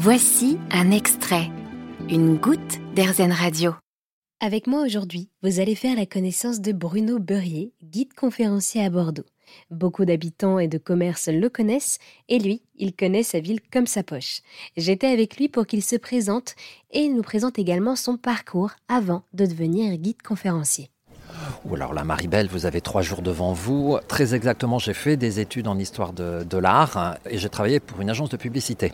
Voici un extrait, une goutte d'Airzen Radio. Avec moi aujourd'hui, vous allez faire la connaissance de Bruno Beurier, guide conférencier à Bordeaux. Beaucoup d'habitants et de commerces le connaissent, et lui, il connaît sa ville comme sa poche. J'étais avec lui pour qu'il se présente, et il nous présente également son parcours avant de devenir guide conférencier. Ou alors la Maribel, vous avez trois jours devant vous. Très exactement, j'ai fait des études en histoire de, l'art hein, et j'ai travaillé pour une agence de publicité.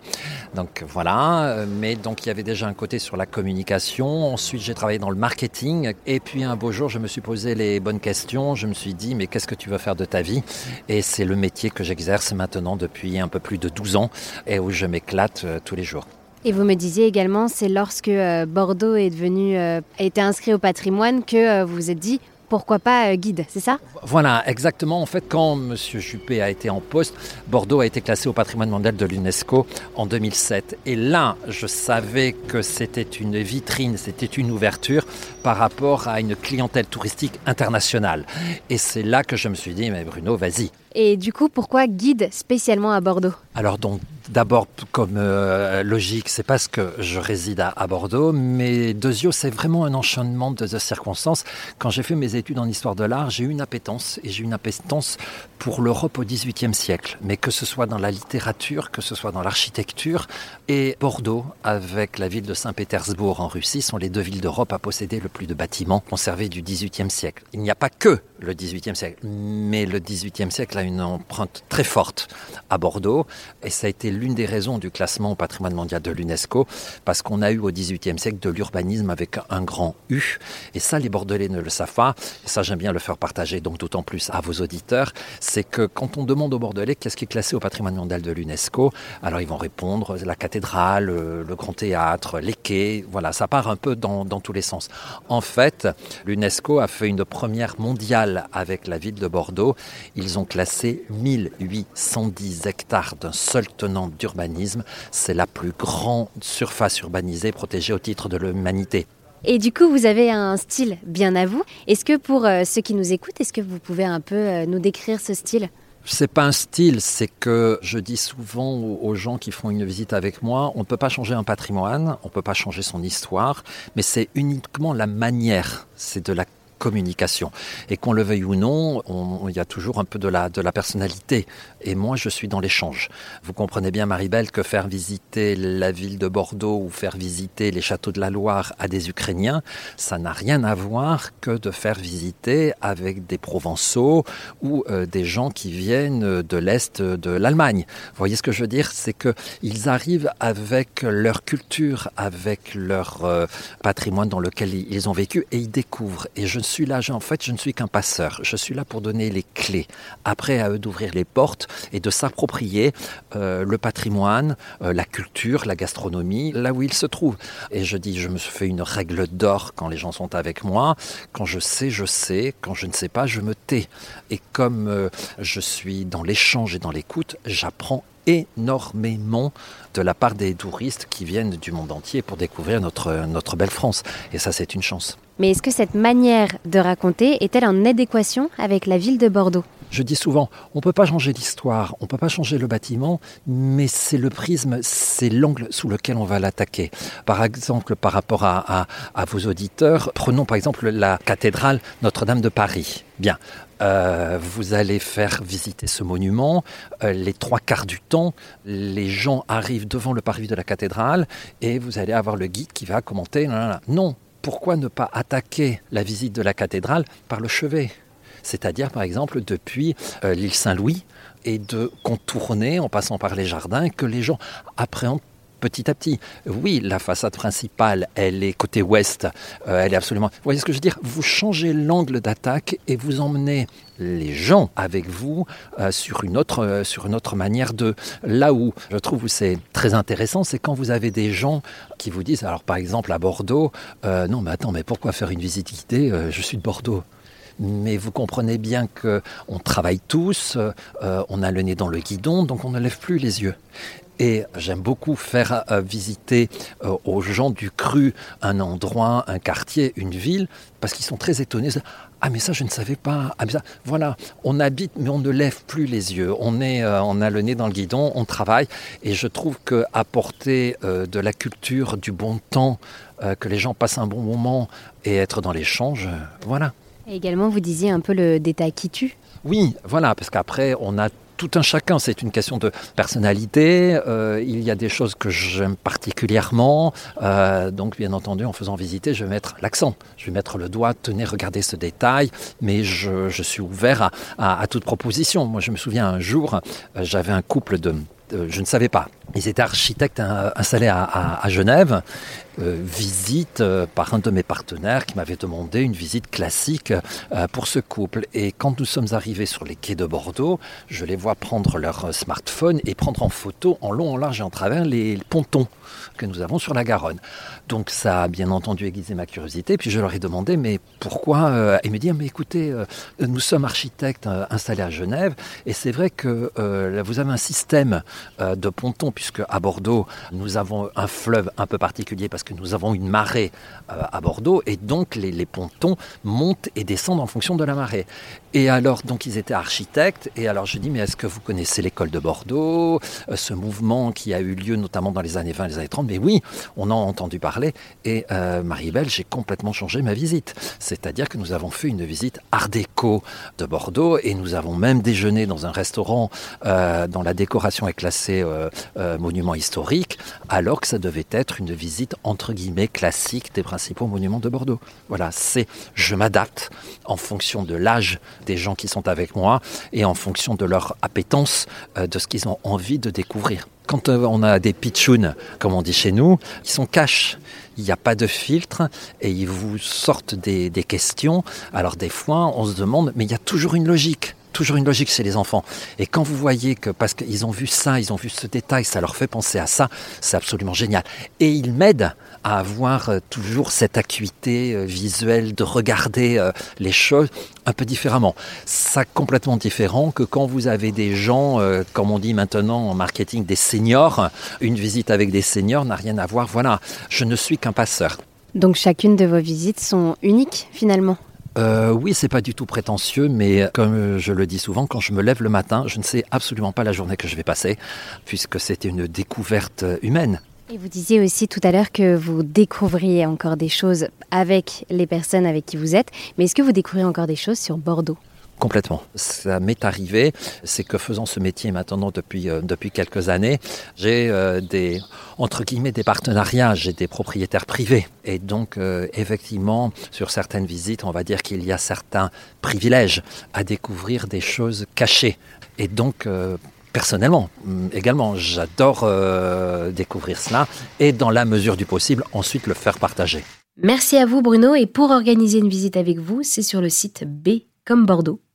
Donc voilà, mais donc il y avait déjà un côté sur la communication. Ensuite, j'ai travaillé dans le marketing et puis un beau jour, je me suis posé les bonnes questions. Je me suis dit, mais qu'est-ce que tu veux faire de ta vie? Et c'est le métier que j'exerce maintenant depuis un peu plus de 12 ans et où je m'éclate euh, tous les jours. Et vous me disiez également, c'est lorsque euh, Bordeaux est devenu, euh, a été inscrit au patrimoine que vous vous êtes dit, pourquoi pas euh, guide, c'est ça? Voilà, exactement. En fait, quand M. Juppé a été en poste, Bordeaux a été classé au patrimoine mondial de l'UNESCO en 2007. Et là, je savais que c'était une vitrine, c'était une ouverture par rapport à une clientèle touristique internationale. Et c'est là que je me suis dit, mais Bruno, vas-y. Et du coup, pourquoi guide spécialement à Bordeaux? Alors donc, D'abord, comme euh, logique, c'est parce que je réside à, Bordeaux, mais Dezio, c'est vraiment un enchaînement de, circonstances. Quand j'ai fait mes études en histoire de l'art, j'ai eu une appétence, et j'ai eu une appétence pour l'Europe au XVIIIe siècle, mais que ce soit dans la littérature, que ce soit dans l'architecture, et Bordeaux, avec la ville de Saint-Pétersbourg en Russie, sont les deux villes d'Europe à posséder le plus de bâtiments conservés du XVIIIe siècle. Il n'y a pas que le XVIIIe siècle, mais le XVIIIe siècle a une empreinte très forte à Bordeaux, et ça a été l'une des raisons du classement au patrimoine mondial de l'UNESCO, parce qu'on a eu au XVIIIe siècle de l'urbanisme avec un grand U, et ça les Bordelais ne le savent pas, et ça j'aime bien le faire partager donc d'autant plus à vos auditeurs, c'est que quand on demande aux Bordelais qu'est-ce qui est classé au patrimoine mondial de l'UNESCO, alors ils vont répondre la cathédrale, le grand théâtre, les quais, voilà, ça part un peu dans tous les sens. En fait, l'UNESCO a fait une première mondiale avec la ville de Bordeaux, ils ont classé 1810 hectares d'un seul tenant d'urbanisme. C'est la plus grande surface urbanisée protégée au titre de l'humanité. Et du coup, vous avez un style bien à vous. Est-ce que pour euh, ceux qui nous écoutent, est-ce que vous pouvez un peu euh, nous décrire ce style? C'est pas un style, c'est que je dis souvent aux gens qui font une visite avec moi, on ne peut pas changer un patrimoine, on ne peut pas changer son histoire, mais c'est uniquement la manière, c'est de la communication. Et qu'on le veuille ou non, il y a toujours un peu de la, personnalité. Et moi, je suis dans l'échange. Vous comprenez bien, Maribel, que faire visiter la ville de Bordeaux ou faire visiter les châteaux de la Loire à des Ukrainiens, ça n'a rien à voir que de faire visiter avec des Provençaux ou euh, des gens qui viennent de l'Est de l'Allemagne. Vous voyez ce que je veux dire? C'est qu'ils arrivent avec leur culture, avec leur euh, patrimoine dans lequel ils ont vécu et ils découvrent. Et je suis là, en fait, je ne suis qu'un passeur. Je suis là pour donner les clés. Après, à eux d'ouvrir les portes et de s'approprier euh, le patrimoine, euh, la culture, la gastronomie, là où ils se trouvent. Et je dis, je me fais une règle d'or quand les gens sont avec moi. Quand je sais, je sais. Quand je ne sais pas, je me tais. Et comme euh, je suis dans l'échange et dans l'écoute, j'apprends énormément de la part des touristes qui viennent du monde entier pour découvrir notre, notre belle France. Et ça, c'est une chance. Mais est-ce que cette manière de raconter est-elle en adéquation avec la ville de Bordeaux? Je dis souvent, on ne peut pas changer l'histoire, on ne peut pas changer le bâtiment, mais c'est le prisme, c'est l'angle sous lequel on va l'attaquer. Par exemple, par rapport à, vos auditeurs, prenons par exemple la cathédrale Notre-Dame de Paris. Bien, euh, vous allez faire visiter ce monument. Euh, les trois quarts du temps, les gens arrivent devant le parvis de la cathédrale et vous allez avoir le guide qui va commenter. Non, pourquoi ne pas attaquer la visite de la cathédrale par le chevet? C'est-à-dire par exemple depuis euh, l'île Saint-Louis et de contourner en passant par les jardins que les gens appréhendent petit à petit. Oui, la façade principale, elle est côté ouest, euh, elle est absolument... Vous voyez ce que je veux dire? Vous changez l'angle d'attaque et vous emmenez les gens avec vous euh, sur, une autre, euh, sur une autre manière de... Là où je trouve c'est très intéressant, c'est quand vous avez des gens qui vous disent, alors par exemple à Bordeaux, non mais attends, mais pourquoi faire une visite guidée Je suis de Bordeaux? Mais vous comprenez bien que on travaille tous, on a le nez dans le guidon, donc on ne lève plus les yeux. Et j'aime beaucoup faire euh, visiter euh, aux gens du cru un endroit, un quartier, une ville, parce qu'ils sont très étonnés. Ah mais ça je ne savais pas. Ah, ça, voilà, on habite mais on ne lève plus les yeux. On est, euh, on a le nez dans le guidon, on travaille. Et je trouve que apporter de la culture, du bon temps, que les gens passent un bon moment et être dans l'échange, voilà. Et également, vous disiez un peu le détail qui tue. Oui, voilà, parce qu'après, on a tout un chacun, c'est une question de personnalité. Euh, il y a des choses que j'aime particulièrement. Euh, donc, bien entendu, en faisant visiter, je vais mettre l'accent. Je vais mettre le doigt, tenez, regardez ce détail. Mais je, suis ouvert à, toute proposition. Moi, je me souviens un jour, euh, j'avais un couple de, je ne savais pas. Ils étaient architectes installés à Genève euh, visite euh, par un de mes partenaires qui m'avait demandé une visite classique euh, pour ce couple. Et quand nous sommes arrivés sur les quais de Bordeaux, je les vois prendre leur smartphone et prendre en photo en long, en large et en travers les pontons que nous avons sur la Garonne. Donc ça a bien entendu aiguisé ma curiosité. Puis je leur ai demandé, mais pourquoi Et me dire, mais écoutez, nous sommes architectes installés à Genève, et c'est vrai que vous avez un système de pontons, puisque à Bordeaux, nous avons un fleuve un peu particulier parce que nous avons une marée euh, à Bordeaux et donc les, pontons montent et descendent en fonction de la marée. Et alors, donc ils étaient architectes et alors je dis, mais est-ce que vous connaissez l'école de Bordeaux, euh, ce mouvement qui a eu lieu notamment dans les années 20 les années 30 Mais oui, on en a entendu parler et euh, Marie-Belle, j'ai complètement changé ma visite. C'est-à-dire que nous avons fait une visite art déco de Bordeaux et nous avons même déjeuné dans un restaurant dont la décoration est classée monument historique alors que ça devait être une visite en entre guillemets classique des principaux monuments de Bordeaux. Voilà, c'est je m'adapte en fonction de l'âge des gens qui sont avec moi et en fonction de leur appétence, euh, de ce qu'ils ont envie de découvrir. Quand euh, on a des pitchouns, comme on dit chez nous, ils sont cash. Il n'y a pas de filtre et ils vous sortent des, des questions. Alors des fois, on se demande, mais il y a toujours une logique toujours une logique chez les enfants. Et quand vous voyez que parce qu'ils ont vu ça, ils ont vu ce détail, ça leur fait penser à ça, c'est absolument génial. Et ils m'aident à avoir euh, toujours cette acuité euh, visuelle de regarder euh, les choses un peu différemment. Ça complètement différent que quand vous avez des gens, comme on dit maintenant en marketing, des seniors. Une visite avec des seniors n'a rien à voir. Voilà, je ne suis qu'un passeur. Donc chacune de vos visites sont uniques finalement? Euh, oui, c'est pas du tout prétentieux, mais comme je le dis souvent, quand je me lève le matin, je ne sais absolument pas la journée que je vais passer, puisque c'était une découverte humaine. Et vous disiez aussi tout à l'heure que vous découvriez encore des choses avec les personnes avec qui vous êtes, mais est-ce que vous découvrez encore des choses sur Bordeaux? Complètement. Ça m'est arrivé, c'est que faisant ce métier maintenant depuis, euh, depuis quelques années, j'ai euh, des, entre guillemets, des partenariats, j'ai des propriétaires privés. Et donc, euh, effectivement, sur certaines visites, on va dire qu'il y a certains privilèges à découvrir des choses cachées. Et donc, personnellement, mm, également, j'adore découvrir cela et dans la mesure du possible, ensuite le faire partager. Merci à vous Bruno et pour organiser une visite avec vous, c'est sur le site B comme Bordeaux